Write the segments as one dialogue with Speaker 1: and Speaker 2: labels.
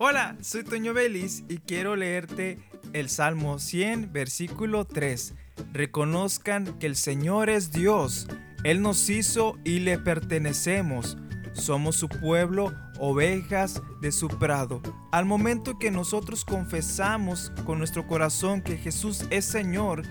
Speaker 1: Hola, soy Toño Belis y quiero leerte el Salmo 100, versículo 3. Reconozcan que el Señor es Dios, Él nos hizo y le pertenecemos. Somos su pueblo, ovejas de su prado. Al momento que nosotros confesamos con nuestro corazón que Jesús es Señor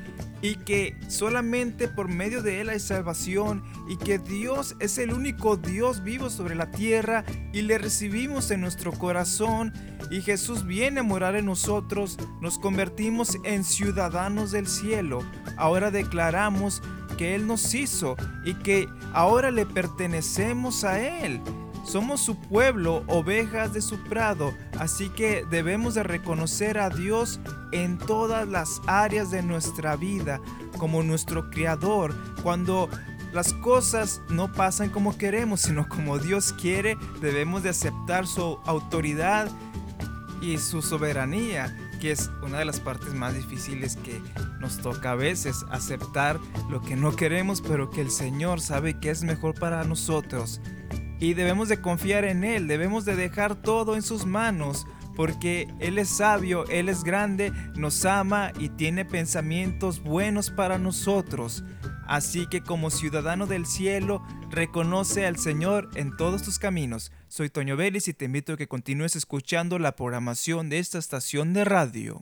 Speaker 1: y que solamente por medio de Él hay salvación y que Dios es el único Dios vivo sobre la tierra y le recibimos en nuestro corazón y Jesús viene a morar en nosotros, nos convertimos en ciudadanos del cielo. Ahora declaramos que Él nos hizo y que ahora le pertenecemos a Él. Somos su pueblo, ovejas de su prado, así que debemos de reconocer a Dios en todas las áreas de nuestra vida como nuestro Creador. Cuando las cosas no pasan como queremos, sino como Dios quiere, debemos de aceptar su autoridad y su soberanía, que es una de las partes más difíciles que nos toca a veces, aceptar lo que no queremos, pero que el Señor sabe que es mejor para nosotros. Y debemos de confiar en Él, debemos de dejar todo en sus manos, porque Él es sabio, Él es grande, nos ama y tiene pensamientos buenos para nosotros. Así que como ciudadano del cielo, reconoce al Señor en todos tus caminos. Soy Toño Vélez y te invito a que continúes escuchando la programación de esta estación de radio.